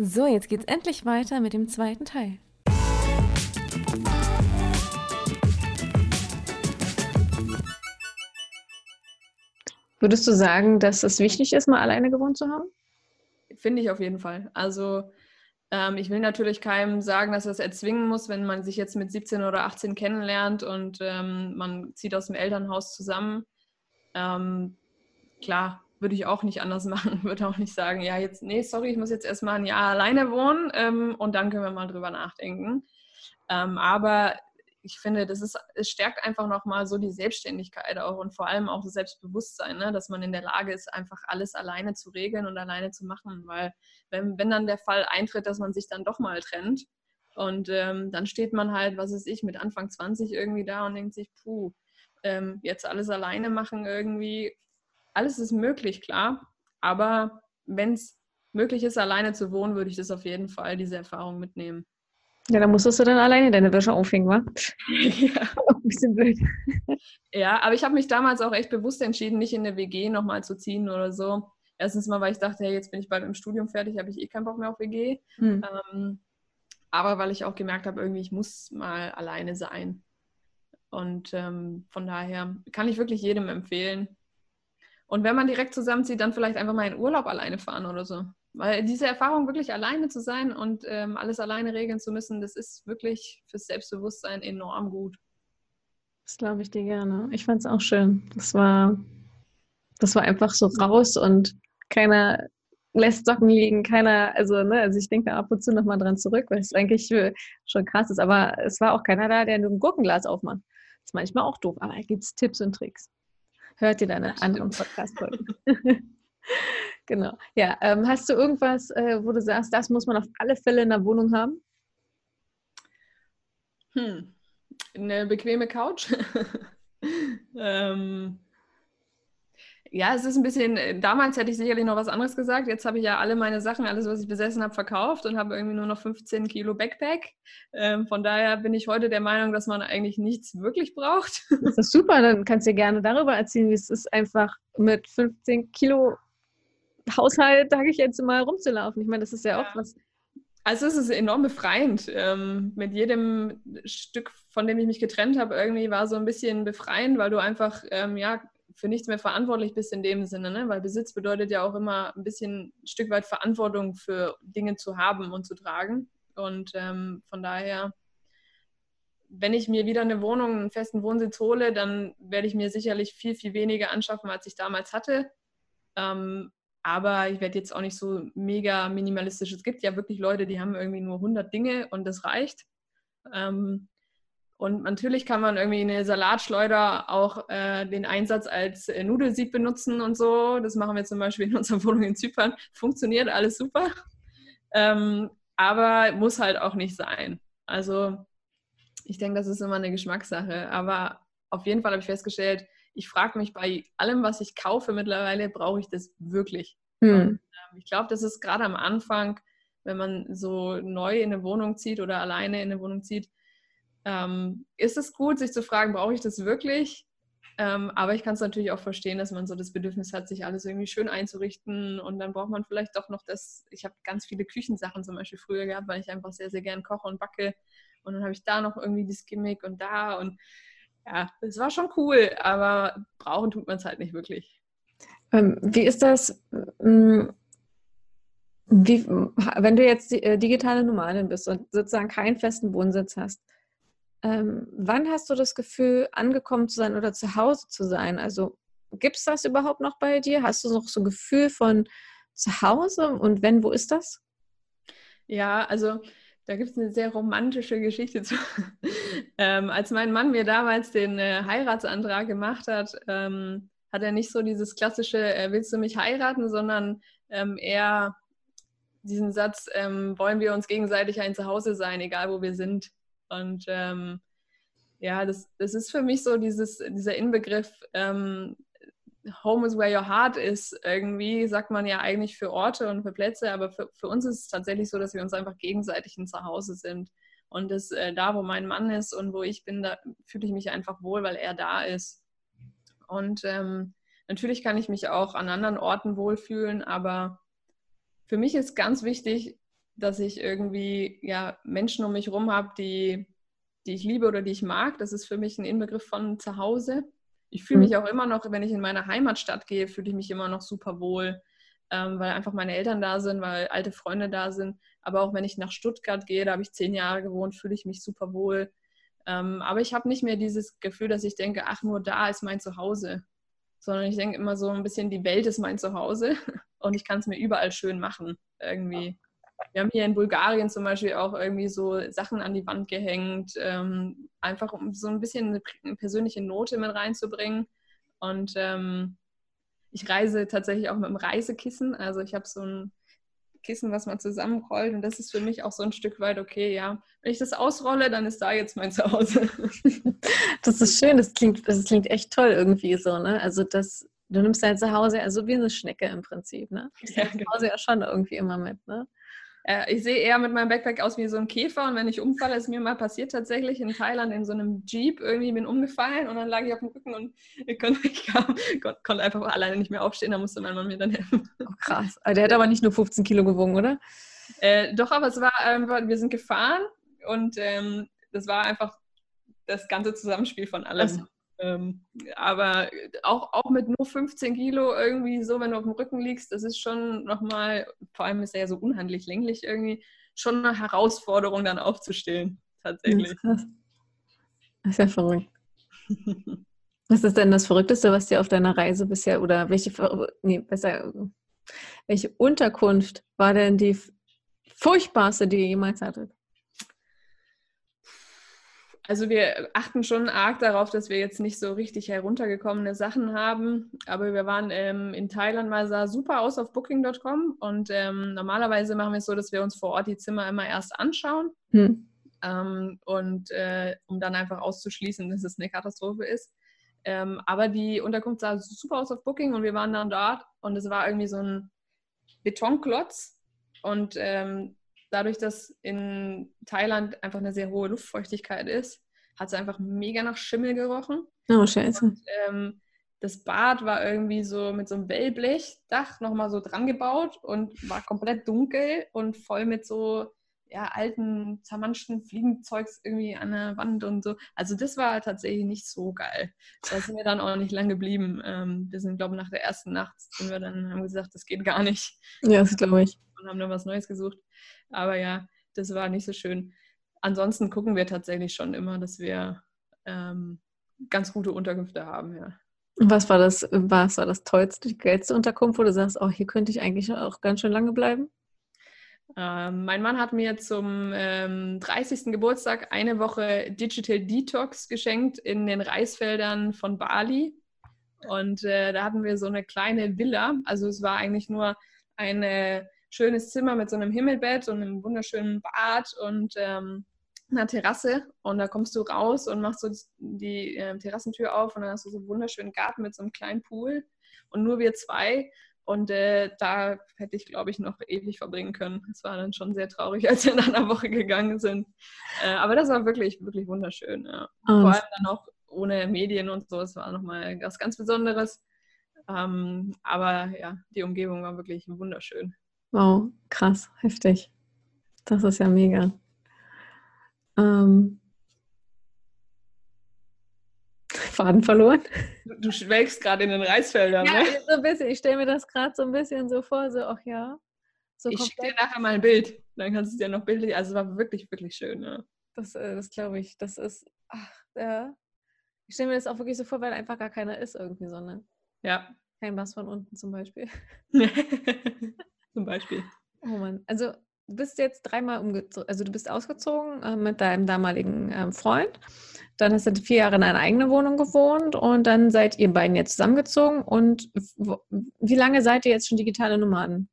So, jetzt geht's endlich weiter mit dem zweiten Teil. Würdest du sagen, dass es wichtig ist, mal alleine gewohnt zu haben? Finde ich auf jeden Fall. Also ähm, ich will natürlich keinem sagen, dass er es erzwingen muss, wenn man sich jetzt mit 17 oder 18 kennenlernt und ähm, man zieht aus dem Elternhaus zusammen. Ähm, klar, würde ich auch nicht anders machen. Würde auch nicht sagen, ja, jetzt, nee, sorry, ich muss jetzt erstmal ein Jahr alleine wohnen ähm, und dann können wir mal drüber nachdenken. Ähm, aber ich finde, das ist, es stärkt einfach nochmal so die Selbstständigkeit auch und vor allem auch das Selbstbewusstsein, ne? dass man in der Lage ist, einfach alles alleine zu regeln und alleine zu machen. Weil wenn, wenn dann der Fall eintritt, dass man sich dann doch mal trennt und ähm, dann steht man halt, was weiß ich, mit Anfang 20 irgendwie da und denkt sich, puh, ähm, jetzt alles alleine machen irgendwie, alles ist möglich, klar. Aber wenn es möglich ist, alleine zu wohnen, würde ich das auf jeden Fall, diese Erfahrung mitnehmen. Ja, dann musstest du dann alleine deine Wäsche aufhängen, wa? ja. Ein bisschen blöd. Ja, aber ich habe mich damals auch echt bewusst entschieden, nicht in eine WG nochmal zu ziehen oder so. Erstens mal, weil ich dachte, hey, jetzt bin ich bald im Studium fertig, habe ich eh keinen Bock mehr auf WG. Hm. Ähm, aber weil ich auch gemerkt habe, irgendwie, ich muss mal alleine sein. Und ähm, von daher kann ich wirklich jedem empfehlen, und wenn man direkt zusammenzieht, dann vielleicht einfach mal in Urlaub alleine fahren oder so. Weil diese Erfahrung, wirklich alleine zu sein und ähm, alles alleine regeln zu müssen, das ist wirklich fürs Selbstbewusstsein enorm gut. Das glaube ich dir gerne. Ich fand es auch schön. Das war, das war einfach so raus und keiner lässt Socken liegen, keiner, also, ne, also ich denke ab und zu nochmal dran zurück, weil es eigentlich schon krass ist. Aber es war auch keiner da, der nur ein Gurkenglas aufmacht. Das ist manchmal auch doof, aber da gibt es Tipps und Tricks hört ihr deine anderen Podcast-Folgen. genau. Ja, ähm, hast du irgendwas, äh, wo du sagst, das muss man auf alle Fälle in der Wohnung haben? Hm. Eine bequeme Couch. ähm, ja, es ist ein bisschen, äh, damals hätte ich sicherlich noch was anderes gesagt. Jetzt habe ich ja alle meine Sachen, alles, was ich besessen habe, verkauft und habe irgendwie nur noch 15 Kilo Backpack. Ähm, von daher bin ich heute der Meinung, dass man eigentlich nichts wirklich braucht. Das ist super, dann kannst du gerne darüber erzählen, wie es ist, einfach mit 15 Kilo Haushalt, sage ich jetzt mal, rumzulaufen. Ich meine, das ist ja, ja. auch was. Also es ist enorm befreiend. Ähm, mit jedem Stück, von dem ich mich getrennt habe, irgendwie war so ein bisschen befreiend, weil du einfach, ähm, ja, für nichts mehr verantwortlich bist in dem Sinne, ne? weil Besitz bedeutet ja auch immer ein bisschen ein Stück weit Verantwortung für Dinge zu haben und zu tragen. Und ähm, von daher, wenn ich mir wieder eine Wohnung, einen festen Wohnsitz hole, dann werde ich mir sicherlich viel, viel weniger anschaffen, als ich damals hatte. Ähm, aber ich werde jetzt auch nicht so mega minimalistisch. Es gibt ja wirklich Leute, die haben irgendwie nur 100 Dinge und das reicht. Ähm, und natürlich kann man irgendwie eine Salatschleuder auch äh, den Einsatz als äh, Nudelsieb benutzen und so. Das machen wir zum Beispiel in unserer Wohnung in Zypern. Funktioniert alles super. Ähm, aber muss halt auch nicht sein. Also ich denke, das ist immer eine Geschmackssache. Aber auf jeden Fall habe ich festgestellt, ich frage mich bei allem, was ich kaufe mittlerweile, brauche ich das wirklich? Hm. Und, äh, ich glaube, das ist gerade am Anfang, wenn man so neu in eine Wohnung zieht oder alleine in eine Wohnung zieht, ähm, ist es gut, sich zu fragen, brauche ich das wirklich? Ähm, aber ich kann es natürlich auch verstehen, dass man so das Bedürfnis hat, sich alles irgendwie schön einzurichten und dann braucht man vielleicht doch noch das. Ich habe ganz viele Küchensachen zum Beispiel früher gehabt, weil ich einfach sehr, sehr gern koche und backe. Und dann habe ich da noch irgendwie das Gimmick und da und ja, es war schon cool, aber brauchen tut man es halt nicht wirklich. Ähm, wie ist das? Hm, wie, wenn du jetzt äh, digitale Nomadin bist und sozusagen keinen festen Wohnsitz hast, ähm, wann hast du das Gefühl, angekommen zu sein oder zu Hause zu sein? Also gibt es das überhaupt noch bei dir? Hast du noch so ein Gefühl von zu Hause? Und wenn, wo ist das? Ja, also da gibt es eine sehr romantische Geschichte zu. ähm, als mein Mann mir damals den äh, Heiratsantrag gemacht hat, ähm, hat er nicht so dieses klassische, äh, willst du mich heiraten, sondern ähm, eher diesen Satz, ähm, wollen wir uns gegenseitig ein Zuhause sein, egal wo wir sind. Und ähm, ja, das, das ist für mich so dieses, dieser Inbegriff, ähm, Home is where your heart is. Irgendwie sagt man ja eigentlich für Orte und für Plätze, aber für, für uns ist es tatsächlich so, dass wir uns einfach gegenseitig ein Zuhause sind. Und das, äh, da, wo mein Mann ist und wo ich bin, da fühle ich mich einfach wohl, weil er da ist. Und ähm, natürlich kann ich mich auch an anderen Orten wohlfühlen, aber für mich ist ganz wichtig, dass ich irgendwie ja, Menschen um mich herum habe, die, die ich liebe oder die ich mag. Das ist für mich ein Inbegriff von zu Hause. Ich fühle mich mhm. auch immer noch, wenn ich in meine Heimatstadt gehe, fühle ich mich immer noch super wohl, ähm, weil einfach meine Eltern da sind, weil alte Freunde da sind. Aber auch wenn ich nach Stuttgart gehe, da habe ich zehn Jahre gewohnt, fühle ich mich super wohl. Ähm, aber ich habe nicht mehr dieses Gefühl, dass ich denke, ach, nur da ist mein Zuhause. Sondern ich denke immer so ein bisschen, die Welt ist mein Zuhause und ich kann es mir überall schön machen. Irgendwie. Wir haben hier in Bulgarien zum Beispiel auch irgendwie so Sachen an die Wand gehängt, ähm, einfach um so ein bisschen eine, persönliche Note mit reinzubringen. Und ähm, ich reise tatsächlich auch mit einem Reisekissen. Also ich habe so ein Kissen, was man zusammenrollt. Und das ist für mich auch so ein Stück weit, okay, ja, wenn ich das ausrolle, dann ist da jetzt mein Zuhause. Das ist schön, das klingt, das klingt echt toll irgendwie so, ne? Also das, du nimmst dein Zuhause also wie eine Schnecke im Prinzip, ne? Du ja, genau. Zuhause ja schon irgendwie immer mit, ne? Äh, ich sehe eher mit meinem Backpack aus wie so ein Käfer und wenn ich umfalle, ist mir mal passiert tatsächlich in Thailand in so einem Jeep, irgendwie bin umgefallen und dann lag ich auf dem Rücken und ich konnte, ich kam, konnte einfach alleine nicht mehr aufstehen, da musste mein Mann mir dann helfen. Oh, krass. Aber der hat aber nicht nur 15 Kilo gewogen, oder? Äh, doch, aber es war, ähm, wir sind gefahren und ähm, das war einfach das ganze Zusammenspiel von allem. Also. Ähm, aber auch, auch mit nur 15 Kilo irgendwie so, wenn du auf dem Rücken liegst, das ist schon nochmal, vor allem ist er ja so unhandlich länglich irgendwie, schon eine Herausforderung dann aufzustehen, tatsächlich. Das ist, ja verrückt. was ist denn das Verrückteste, was dir auf deiner Reise bisher oder welche, nee, besser, welche Unterkunft war denn die furchtbarste, die ihr jemals hattet? Also wir achten schon arg darauf, dass wir jetzt nicht so richtig heruntergekommene Sachen haben. Aber wir waren ähm, in Thailand mal, sah super aus auf Booking.com. Und ähm, normalerweise machen wir es so, dass wir uns vor Ort die Zimmer immer erst anschauen. Hm. Ähm, und äh, um dann einfach auszuschließen, dass es eine Katastrophe ist. Ähm, aber die Unterkunft sah super aus auf Booking und wir waren dann dort und es war irgendwie so ein Betonklotz. Und ähm, dadurch, dass in Thailand einfach eine sehr hohe Luftfeuchtigkeit ist, hat es einfach mega nach Schimmel gerochen. Oh, scheiße. Und, ähm, das Bad war irgendwie so mit so einem Wellblechdach nochmal so dran gebaut und war komplett dunkel und voll mit so ja, alten, zermanschten Fliegenzeugs irgendwie an der Wand und so. Also das war tatsächlich nicht so geil. Da sind wir dann auch nicht lang geblieben. Ähm, wir sind, glaube ich, nach der ersten Nacht sind wir dann, haben gesagt, das geht gar nicht. Ja, das glaube ich. Und haben dann was Neues gesucht. Aber ja, das war nicht so schön. Ansonsten gucken wir tatsächlich schon immer, dass wir ähm, ganz gute Unterkünfte haben, ja. Was war das, was war das tollste, die geilste Unterkunft, wo du sagst, oh, hier könnte ich eigentlich auch ganz schön lange bleiben? Ähm, mein Mann hat mir zum ähm, 30. Geburtstag eine Woche Digital Detox geschenkt in den Reisfeldern von Bali. Und äh, da hatten wir so eine kleine Villa. Also es war eigentlich nur eine schönes Zimmer mit so einem Himmelbett und einem wunderschönen Bad und ähm, einer Terrasse. Und da kommst du raus und machst so die äh, Terrassentür auf und dann hast du so einen wunderschönen Garten mit so einem kleinen Pool. Und nur wir zwei. Und äh, da hätte ich, glaube ich, noch ewig verbringen können. Es war dann schon sehr traurig, als wir in einer Woche gegangen sind. Äh, aber das war wirklich, wirklich wunderschön. Ja. Oh. Vor allem dann auch ohne Medien und so. Es war nochmal was ganz Besonderes. Ähm, aber ja, die Umgebung war wirklich wunderschön. Wow, krass, heftig. Das ist ja mega. Ähm, Faden verloren. Du, schwelgst gerade in den Reisfeldern, ja, ne? so ein bisschen. Ich stelle mir das gerade so ein bisschen so vor, so, ach ja. So ich schicke dir nachher mal ein Bild. Dann kannst du es dir noch bildlich. Also es war wirklich, wirklich schön. Ja. Das, äh, das glaube ich. Das ist, ach, ja. Ich stelle mir das auch wirklich so vor, weil einfach gar keiner ist irgendwie so, ne? Ja. Kein Bass von unten zum Beispiel. zum Beispiel. Oh Mann. Also du bist jetzt dreimal umgezogen, also du bist ausgezogen äh, mit deinem damaligen äh, Freund. Dann hast du vier Jahre in einer eigenen Wohnung gewohnt und dann seid ihr beiden jetzt zusammengezogen. Und wie lange seid ihr jetzt schon digitale Nomaden?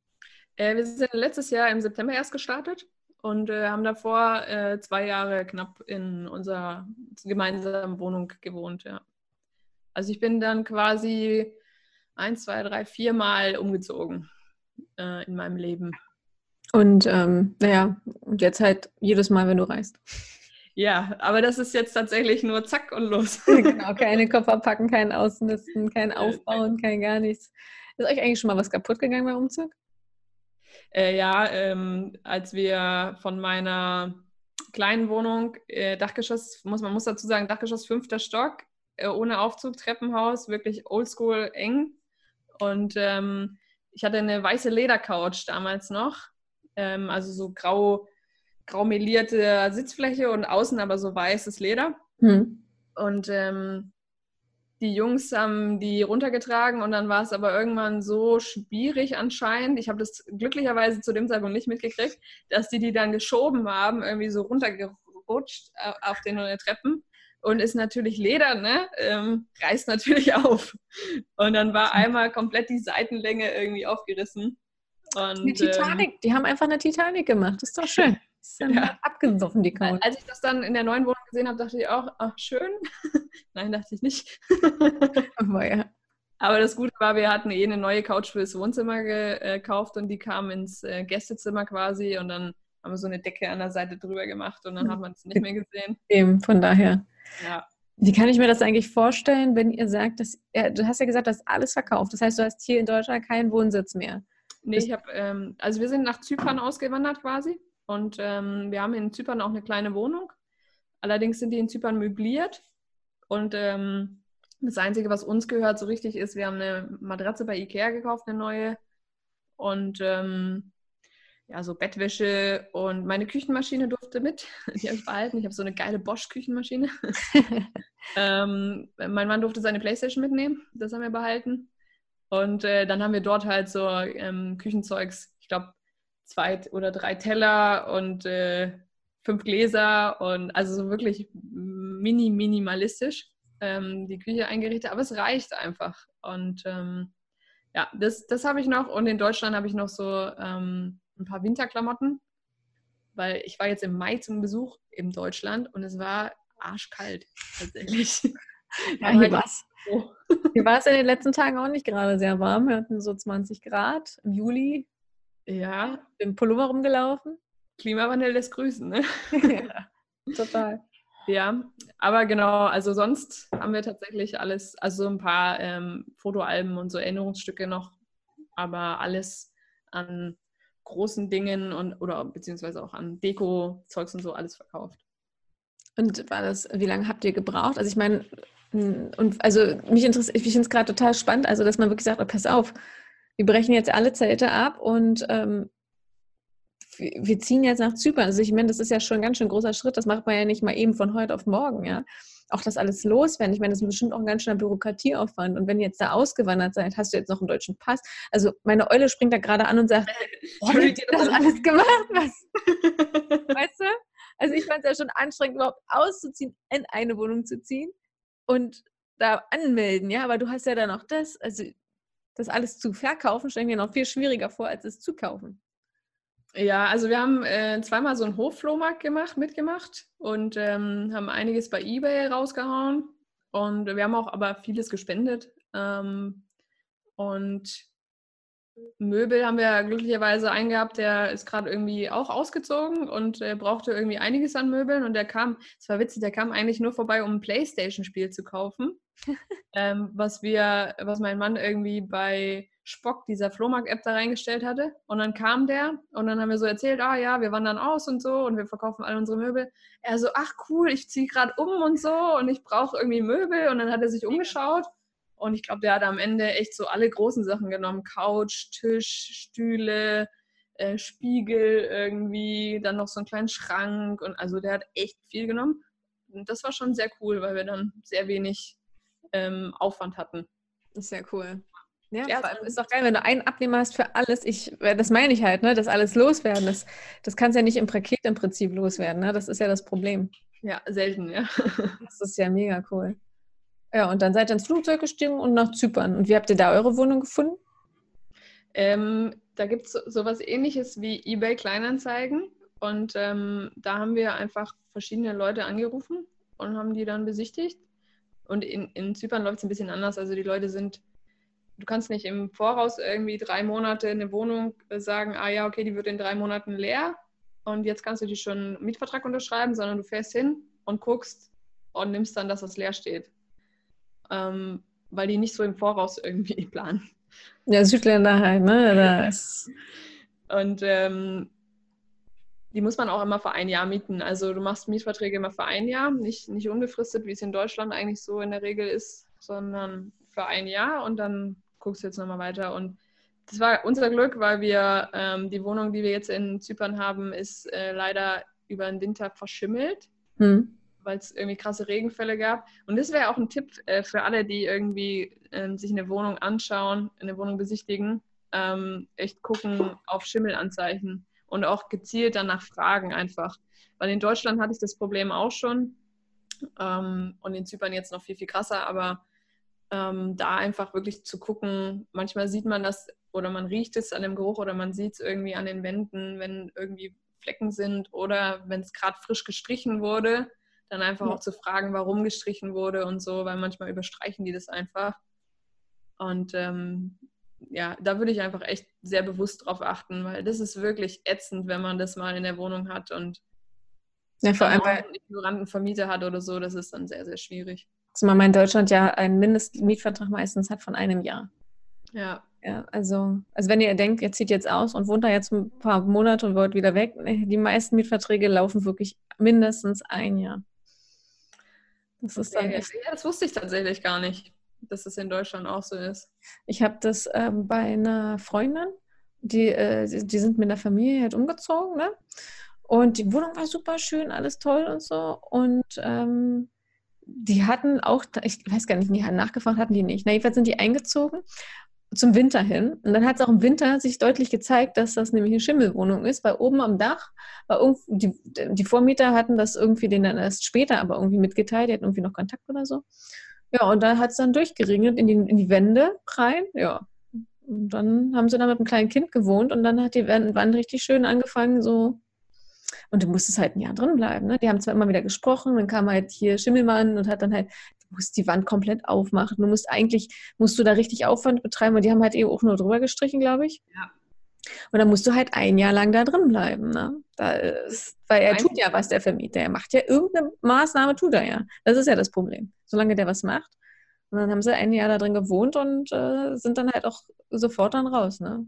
Äh, wir sind letztes Jahr im September erst gestartet und äh, haben davor äh, zwei Jahre knapp in unserer gemeinsamen Wohnung gewohnt, ja. Also ich bin dann quasi ein, zwei, drei, vier Mal umgezogen äh, in meinem Leben. Und ähm, naja, und jetzt halt jedes Mal, wenn du reist. Ja, aber das ist jetzt tatsächlich nur zack und los. genau, keine Koffer packen, kein Ausmisten, kein Aufbauen, kein gar nichts. Ist euch eigentlich schon mal was kaputt gegangen beim Umzug? Äh, ja, ähm, als wir von meiner kleinen Wohnung, äh, Dachgeschoss, muss man muss dazu sagen, Dachgeschoss fünfter Stock, äh, ohne Aufzug, Treppenhaus, wirklich oldschool eng. Und ähm, ich hatte eine weiße Ledercouch damals noch, ähm, also so grau, grau melierte Sitzfläche und außen aber so weißes Leder. Hm. Und ähm, die Jungs haben die runtergetragen und dann war es aber irgendwann so schwierig anscheinend. Ich habe das glücklicherweise zu dem Zeitpunkt nicht mitgekriegt, dass die die dann geschoben haben, irgendwie so runtergerutscht äh, auf den Treppen. Und ist natürlich Leder, ne? Ähm, reißt natürlich auf. Und dann war einmal komplett die Seitenlänge irgendwie aufgerissen. Und, die Titanic, ähm, die haben einfach eine Titanic gemacht. Das ist doch schön. ist dann ja. abgesoffen, die Couch. Als ich das dann in der neuen Wohnung gesehen habe, dachte ich auch, ach, schön. Nein, dachte ich nicht. Aber ja. Aber das Gute war, wir hatten eh eine neue Couch fürs Wohnzimmer gekauft und die kam ins äh, Gästezimmer quasi und dann haben wir so eine Decke an der Seite drüber gemacht und dann hat man es nicht mehr gesehen. Eben, von daher. Ja. Wie kann ich mir das eigentlich vorstellen, wenn ihr sagt, dass ja, du hast ja gesagt, du hast alles verkauft. Das heißt, du hast hier in Deutschland keinen Wohnsitz mehr. Nee, ich habe, ähm, also wir sind nach Zypern ausgewandert quasi. Und ähm, wir haben in Zypern auch eine kleine Wohnung. Allerdings sind die in Zypern möbliert. Und ähm, das Einzige, was uns gehört, so richtig ist, wir haben eine Matratze bei Ikea gekauft, eine neue. Und ähm, ja, so Bettwäsche und meine Küchenmaschine durfte mit. Die habe ich behalten. Ich habe so eine geile Bosch-Küchenmaschine. ähm, mein Mann durfte seine Playstation mitnehmen. Das haben wir behalten. Und äh, dann haben wir dort halt so ähm, Küchenzeugs, ich glaube, zwei oder drei Teller und äh, fünf Gläser und also so wirklich mini minimalistisch ähm, die Küche eingerichtet, aber es reicht einfach und ähm, ja, das, das habe ich noch und in Deutschland habe ich noch so ähm, ein paar Winterklamotten, weil ich war jetzt im Mai zum Besuch in Deutschland und es war arschkalt tatsächlich. ja, hier war es. Hier war es in den letzten Tagen auch nicht gerade sehr warm. Wir hatten so 20 Grad im Juli. Ja. Im Pullover rumgelaufen. Klimawandel lässt grüßen, ne? ja, total. Ja, aber genau, also sonst haben wir tatsächlich alles, also ein paar ähm, Fotoalben und so Erinnerungsstücke noch, aber alles an großen Dingen und oder beziehungsweise auch an Deko-Zeugs und so alles verkauft. Und war das, wie lange habt ihr gebraucht? Also ich meine, und also mich interessiert, ich finde es gerade total spannend, also dass man wirklich sagt, oh, pass auf, wir brechen jetzt alle Zelte ab und ähm, wir ziehen jetzt nach Zypern. Also ich meine, das ist ja schon ein ganz schön großer Schritt. Das macht man ja nicht mal eben von heute auf morgen, ja. Auch das alles loswerden. Ich meine, das ist bestimmt auch ein ganz schöner Bürokratieaufwand. Und wenn ihr jetzt da ausgewandert seid, hast du jetzt noch einen deutschen Pass. Also meine Eule springt da gerade an und sagt, oh, habt ihr das alles gemacht? Was? weißt du? Also ich fand es ja schon anstrengend, überhaupt auszuziehen, in eine Wohnung zu ziehen und da anmelden, ja. Aber du hast ja dann auch das. Also das alles zu verkaufen, stelle ich mir noch viel schwieriger vor, als es zu kaufen. Ja, also wir haben äh, zweimal so einen Hofflohmarkt gemacht, mitgemacht und ähm, haben einiges bei eBay rausgehauen. Und wir haben auch aber vieles gespendet. Ähm, und Möbel haben wir glücklicherweise einen gehabt, der ist gerade irgendwie auch ausgezogen und äh, brauchte irgendwie einiges an Möbeln. Und der kam, es war witzig, der kam eigentlich nur vorbei, um ein Playstation-Spiel zu kaufen. Ähm, was wir, was mein Mann irgendwie bei Spock, dieser Flohmarkt-App, da reingestellt hatte. Und dann kam der und dann haben wir so erzählt, ah ja, wir wandern aus und so und wir verkaufen alle unsere Möbel. Er so, ach cool, ich ziehe gerade um und so und ich brauche irgendwie Möbel. Und dann hat er sich umgeschaut und ich glaube, der hat am Ende echt so alle großen Sachen genommen. Couch, Tisch, Stühle, äh, Spiegel irgendwie, dann noch so einen kleinen Schrank. Und also der hat echt viel genommen. Und das war schon sehr cool, weil wir dann sehr wenig ähm, Aufwand hatten. Das ist sehr cool. Ja, ja ist doch geil, wenn du einen Abnehmer hast für alles. Ich, äh, das meine ich halt, ne? Das alles loswerden. Das, das kannst ja nicht im Paket im Prinzip loswerden, ne? Das ist ja das Problem. Ja, selten, ja. Das ist ja mega cool. Ja, und dann seid ihr ins Flugzeug gestiegen und nach Zypern. Und wie habt ihr da eure Wohnung gefunden? Ähm, da gibt es so, sowas ähnliches wie eBay Kleinanzeigen. Und ähm, da haben wir einfach verschiedene Leute angerufen und haben die dann besichtigt. Und in, in Zypern läuft es ein bisschen anders. Also die Leute sind, du kannst nicht im Voraus irgendwie drei Monate eine Wohnung äh, sagen, ah ja, okay, die wird in drei Monaten leer und jetzt kannst du die schon einen Mietvertrag unterschreiben, sondern du fährst hin und guckst und nimmst dann, dass das leer steht ähm, weil die nicht so im Voraus irgendwie planen. Ja, Südländer halt, ne? Das Und ähm, die muss man auch immer für ein Jahr mieten. Also du machst Mietverträge immer für ein Jahr, nicht, nicht unbefristet, wie es in Deutschland eigentlich so in der Regel ist, sondern für ein Jahr und dann guckst du jetzt nochmal weiter. Und das war unser Glück, weil wir ähm, die Wohnung, die wir jetzt in Zypern haben, ist äh, leider über den Winter verschimmelt, hm. weil es irgendwie krasse Regenfälle gab. Und das wäre auch ein Tipp äh, für alle, die irgendwie äh, sich eine Wohnung anschauen, eine Wohnung besichtigen, ähm, echt gucken auf Schimmelanzeichen und auch gezielt danach fragen einfach. Weil in Deutschland hatte ich das Problem auch schon ähm, und in Zypern jetzt noch viel, viel krasser, aber ähm, da einfach wirklich zu gucken, manchmal sieht man das oder man riecht es an dem Geruch oder man sieht es irgendwie an den Wänden, wenn irgendwie Flecken sind oder wenn es gerade frisch gestrichen wurde, dann einfach ja. auch zu fragen, warum gestrichen wurde und so, weil manchmal überstreichen die das einfach. Und ähm, ja, da würde ich einfach echt sehr bewusst drauf achten, weil das ist wirklich ätzend, wenn man das mal in der Wohnung hat und ja, vor allem einen ignoranten Vermieter hat oder so, das ist dann sehr, sehr schwierig. Zumal man in Deutschland ja einen Mindestmietvertrag meistens hat von einem Jahr. Ja. Ja, also, also wenn ihr denkt, ihr zieht jetzt aus und wohnt da jetzt ein paar Monate und wollt wieder weg, die meisten Mietverträge laufen wirklich mindestens ein Jahr. Das ist dann echt, ja, das wusste ich tatsächlich gar nicht dass es in Deutschland auch so ist. Ich habe das ähm, bei einer Freundin, die, äh, die sind mit der Familie halt umgezogen, ne? Und die Wohnung war super schön, alles toll und so. Und ähm, die hatten auch, ich weiß gar nicht, die hatten nachgefragt hatten die nicht. Na, jedenfalls sind die eingezogen zum Winter hin. Und dann hat es auch im Winter sich deutlich gezeigt, dass das nämlich eine Schimmelwohnung ist, weil oben am Dach war die, die Vormieter hatten das irgendwie denen dann erst später aber irgendwie mitgeteilt, die hatten irgendwie noch Kontakt oder so. Ja, und da hat es dann durchgeregnet in die, in die Wände rein. Ja. Und dann haben sie da mit einem kleinen Kind gewohnt und dann hat die Wand richtig schön angefangen, so. Und du musstest halt ein Jahr drin bleiben. Ne? Die haben zwar immer wieder gesprochen, dann kam halt hier Schimmelmann und hat dann halt, du musst die Wand komplett aufmachen. Du musst eigentlich, musst du da richtig Aufwand betreiben, und die haben halt eben auch nur drüber gestrichen, glaube ich. Ja. Und dann musst du halt ein Jahr lang da drin bleiben. Ne? Ist, weil er tut ja was, der Vermieter. Er macht ja irgendeine Maßnahme, tut er ja. Das ist ja das Problem. Solange der was macht. Und dann haben sie ein Jahr da drin gewohnt und äh, sind dann halt auch sofort dann raus. Ne?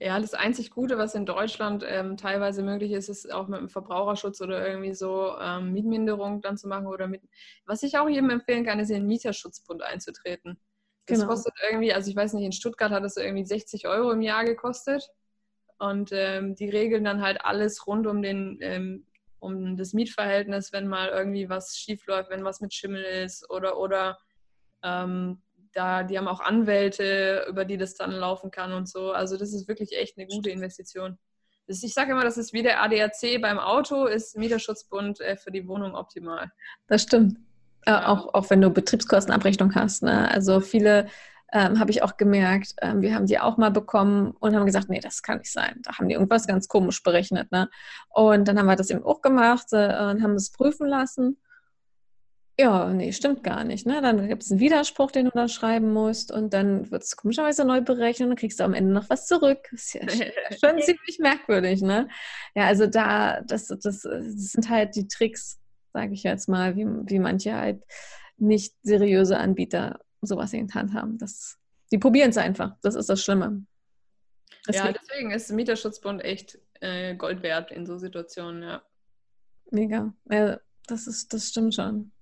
Ja, das einzig Gute, was in Deutschland ähm, teilweise möglich ist, ist auch mit dem Verbraucherschutz oder irgendwie so ähm, Mietminderung dann zu machen. Oder mit, was ich auch jedem empfehlen kann, ist in den Mieterschutzbund einzutreten. Das genau. kostet irgendwie, also ich weiß nicht, in Stuttgart hat es irgendwie 60 Euro im Jahr gekostet. Und ähm, die regeln dann halt alles rund um den, ähm, um das Mietverhältnis, wenn mal irgendwie was schief läuft, wenn was mit Schimmel ist oder oder ähm, da, die haben auch Anwälte, über die das dann laufen kann und so. Also das ist wirklich echt eine gute Investition. Das, ich sage immer, das ist wie der ADAC beim Auto, ist Mieterschutzbund äh, für die Wohnung optimal. Das stimmt. Äh, auch, auch wenn du Betriebskostenabrechnung hast. Ne? Also viele ähm, habe ich auch gemerkt, ähm, wir haben die auch mal bekommen und haben gesagt, nee, das kann nicht sein. Da haben die irgendwas ganz komisch berechnet. Ne? Und dann haben wir das eben auch gemacht äh, und haben es prüfen lassen. Ja, nee, stimmt gar nicht. Ne? Dann gibt es einen Widerspruch, den du dann schreiben musst und dann wird es komischerweise neu berechnet und dann kriegst du am Ende noch was zurück. Das ist ja schon ziemlich merkwürdig, ne? Ja, also da, das, das, das sind halt die Tricks, sage ich jetzt mal, wie, wie manche halt nicht seriöse Anbieter sowas in der Hand haben. Das, die probieren es einfach. Das ist das Schlimme. Deswegen. Ja, deswegen ist Mieterschutzbund echt äh, Gold wert in so Situationen, ja. Mega. Ja, das, ist, das stimmt schon.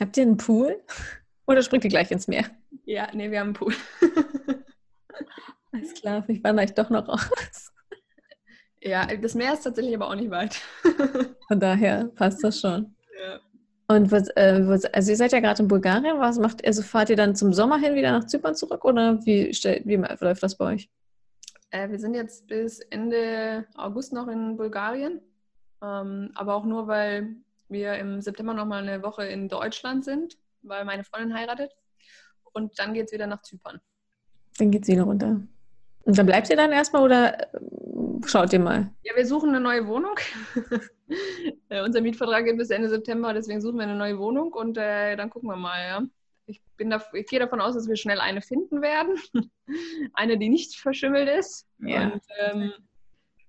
Habt ihr einen Pool? Oder springt ihr gleich ins Meer? Ja, nee, wir haben einen Pool. Alles klar, ich wandere ich doch noch raus. Ja, das Meer ist tatsächlich aber auch nicht weit. Von daher passt das schon. Ja. Und was, äh, was, also ihr seid ja gerade in Bulgarien, was macht also fahrt ihr dann zum Sommer hin wieder nach Zypern zurück oder wie, wie läuft das bei euch? Äh, wir sind jetzt bis Ende August noch in Bulgarien, ähm, aber auch nur, weil wir im September noch mal eine Woche in Deutschland sind, weil meine Freundin heiratet. Und dann geht es wieder nach Zypern. Dann geht es wieder runter. Und dann bleibt ihr dann erstmal oder schaut ihr mal? Ja, wir suchen eine neue Wohnung. äh, unser Mietvertrag geht bis Ende September, deswegen suchen wir eine neue Wohnung und äh, dann gucken wir mal, ja. Ich, bin da, ich gehe davon aus, dass wir schnell eine finden werden. eine, die nicht verschimmelt ist. Ja. Und ähm,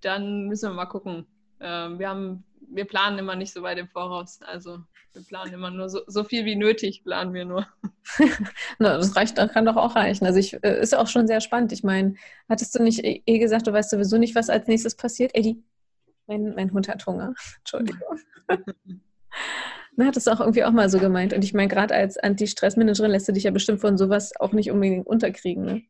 dann müssen wir mal gucken. Ähm, wir haben wir planen immer nicht so weit im Voraus. Also wir planen immer nur so, so viel wie nötig, planen wir nur. Na, das reicht, kann doch auch reichen. Also ich, äh, ist auch schon sehr spannend. Ich meine, hattest du nicht eh, eh gesagt, du weißt sowieso nicht, was als nächstes passiert? Eddie, mein, mein Hund hat Hunger. Entschuldigung. Na, hat es auch irgendwie auch mal so gemeint. Und ich meine, gerade als Anti-Stress-Managerin lässt du dich ja bestimmt von sowas auch nicht unbedingt unterkriegen. Ne?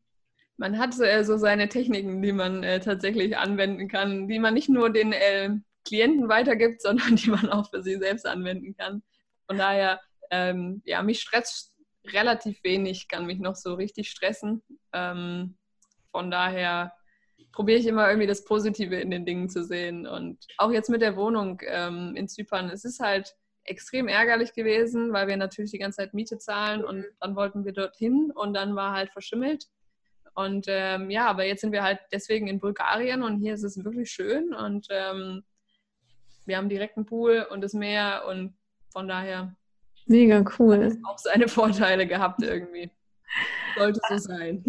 Man hat äh, so seine Techniken, die man äh, tatsächlich anwenden kann, die man nicht nur den äh, Klienten weitergibt, sondern die man auch für sich selbst anwenden kann. Von daher, ähm, ja, mich stresst relativ wenig, kann mich noch so richtig stressen. Ähm, von daher probiere ich immer irgendwie das Positive in den Dingen zu sehen. Und auch jetzt mit der Wohnung ähm, in Zypern, es ist halt extrem ärgerlich gewesen, weil wir natürlich die ganze Zeit Miete zahlen und dann wollten wir dorthin und dann war halt verschimmelt. Und ähm, ja, aber jetzt sind wir halt deswegen in Bulgarien und hier ist es wirklich schön und ähm, wir haben direkt einen Pool und das Meer und von daher. Mega cool. Auch seine Vorteile gehabt irgendwie. Sollte so sein.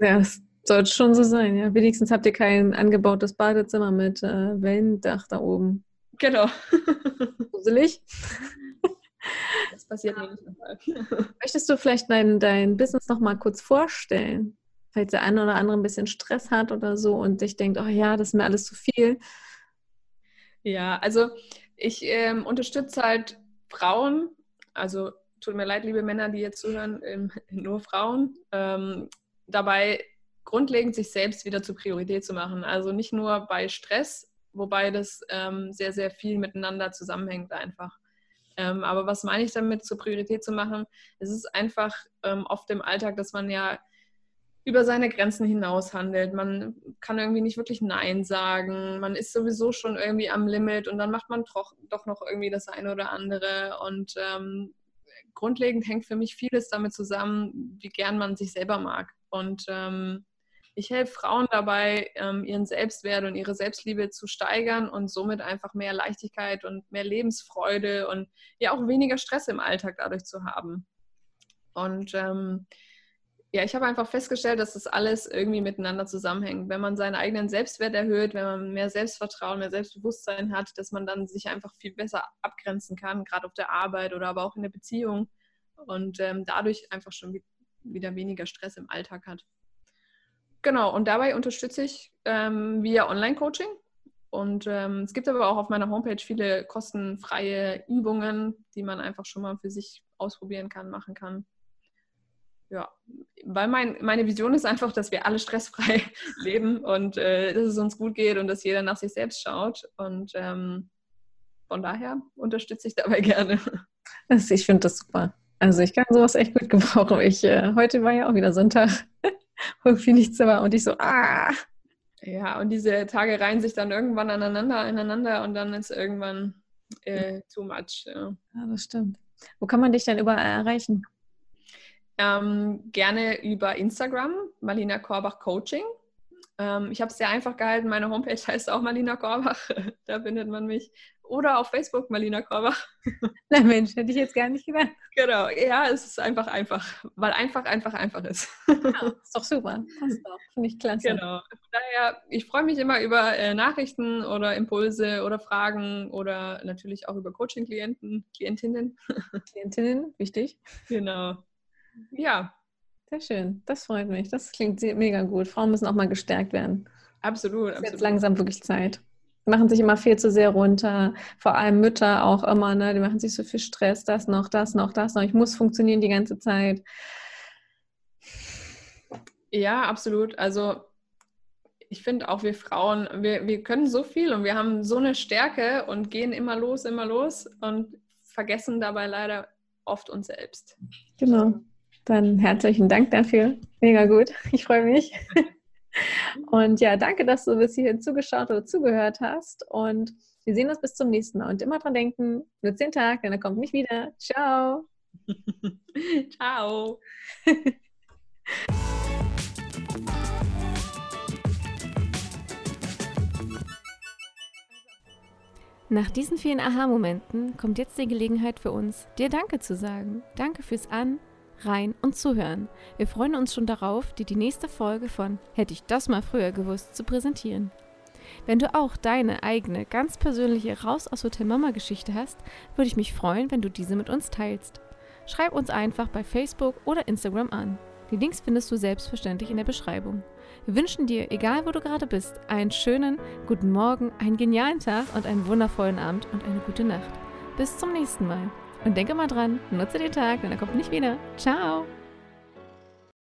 Ja, es sollte schon so sein, ja. Wenigstens habt ihr kein angebautes Badezimmer mit äh, Wellendach da oben. Genau. Gruselig. Das passiert mir nicht nochmal. Möchtest du vielleicht dein, dein Business nochmal kurz vorstellen? Falls der eine oder andere ein bisschen Stress hat oder so und sich denkt, oh ja, das ist mir alles zu viel. Ja, also ich ähm, unterstütze halt Frauen, also tut mir leid, liebe Männer, die jetzt zuhören, ähm, nur Frauen, ähm, dabei grundlegend sich selbst wieder zur Priorität zu machen. Also nicht nur bei Stress, wobei das ähm, sehr, sehr viel miteinander zusammenhängt einfach. Ähm, aber was meine ich damit, zur Priorität zu machen? Es ist einfach ähm, oft im Alltag, dass man ja über seine Grenzen hinaus handelt. Man kann irgendwie nicht wirklich Nein sagen. Man ist sowieso schon irgendwie am Limit und dann macht man doch, doch noch irgendwie das eine oder andere. Und ähm, grundlegend hängt für mich vieles damit zusammen, wie gern man sich selber mag. Und ähm, ich helfe Frauen dabei, ähm, ihren Selbstwert und ihre Selbstliebe zu steigern und somit einfach mehr Leichtigkeit und mehr Lebensfreude und ja auch weniger Stress im Alltag dadurch zu haben. Und ähm, ja, ich habe einfach festgestellt, dass das alles irgendwie miteinander zusammenhängt. Wenn man seinen eigenen Selbstwert erhöht, wenn man mehr Selbstvertrauen, mehr Selbstbewusstsein hat, dass man dann sich einfach viel besser abgrenzen kann, gerade auf der Arbeit oder aber auch in der Beziehung und ähm, dadurch einfach schon wieder weniger Stress im Alltag hat. Genau, und dabei unterstütze ich ähm, via Online-Coaching. Und ähm, es gibt aber auch auf meiner Homepage viele kostenfreie Übungen, die man einfach schon mal für sich ausprobieren kann, machen kann. Ja, weil mein, meine Vision ist einfach, dass wir alle stressfrei leben und äh, dass es uns gut geht und dass jeder nach sich selbst schaut. Und ähm, von daher unterstütze ich dabei gerne. Also ich finde das super. Also ich kann sowas echt gut gebrauchen. Ich, äh, heute war ja auch wieder Sonntag. irgendwie nichts war und ich so, ah. Ja, und diese Tage reihen sich dann irgendwann aneinander, aneinander und dann ist irgendwann äh, too much. Ja. ja, das stimmt. Wo kann man dich denn überall erreichen? Ähm, gerne über Instagram, Marlina Korbach Coaching. Ähm, ich habe es sehr einfach gehalten. Meine Homepage heißt auch Marlina Korbach. da findet man mich. Oder auf Facebook Marlina Korbach. Na Mensch, hätte ich jetzt gar nicht gedacht. Genau, ja, es ist einfach einfach, weil einfach einfach einfach ist. Ja, ist doch super. Passt doch. Finde ich klasse. Genau. Von daher, ich freue mich immer über äh, Nachrichten oder Impulse oder Fragen oder natürlich auch über Coaching-Klienten, Klientinnen. Klientinnen, wichtig. Genau. Ja. Sehr schön. Das freut mich. Das klingt mega gut. Frauen müssen auch mal gestärkt werden. Absolut. Es ist jetzt langsam wirklich Zeit machen sich immer viel zu sehr runter. Vor allem Mütter auch immer, ne? Die machen sich so viel Stress, das noch, das noch, das noch. Ich muss funktionieren die ganze Zeit. Ja, absolut. Also ich finde auch wir Frauen, wir, wir können so viel und wir haben so eine Stärke und gehen immer los, immer los und vergessen dabei leider oft uns selbst. Genau. Dann herzlichen Dank dafür. Mega gut. Ich freue mich. Und ja, danke, dass du bis hierhin zugeschaut oder zugehört hast. Und wir sehen uns bis zum nächsten Mal. Und immer dran denken, nur zehn Tage, denn er kommt nicht wieder. Ciao. Ciao. Nach diesen vielen Aha-Momenten kommt jetzt die Gelegenheit für uns, dir Danke zu sagen. Danke fürs An- rein und zuhören. Wir freuen uns schon darauf, dir die nächste Folge von Hätte ich das mal früher gewusst zu präsentieren. Wenn du auch deine eigene, ganz persönliche Raus aus Hotel Mama Geschichte hast, würde ich mich freuen, wenn du diese mit uns teilst. Schreib uns einfach bei Facebook oder Instagram an. Die Links findest du selbstverständlich in der Beschreibung. Wir wünschen dir, egal wo du gerade bist, einen schönen guten Morgen, einen genialen Tag und einen wundervollen Abend und eine gute Nacht. Bis zum nächsten Mal. Und denke mal dran, nutze den Tag, denn er kommt nicht wieder. Ciao!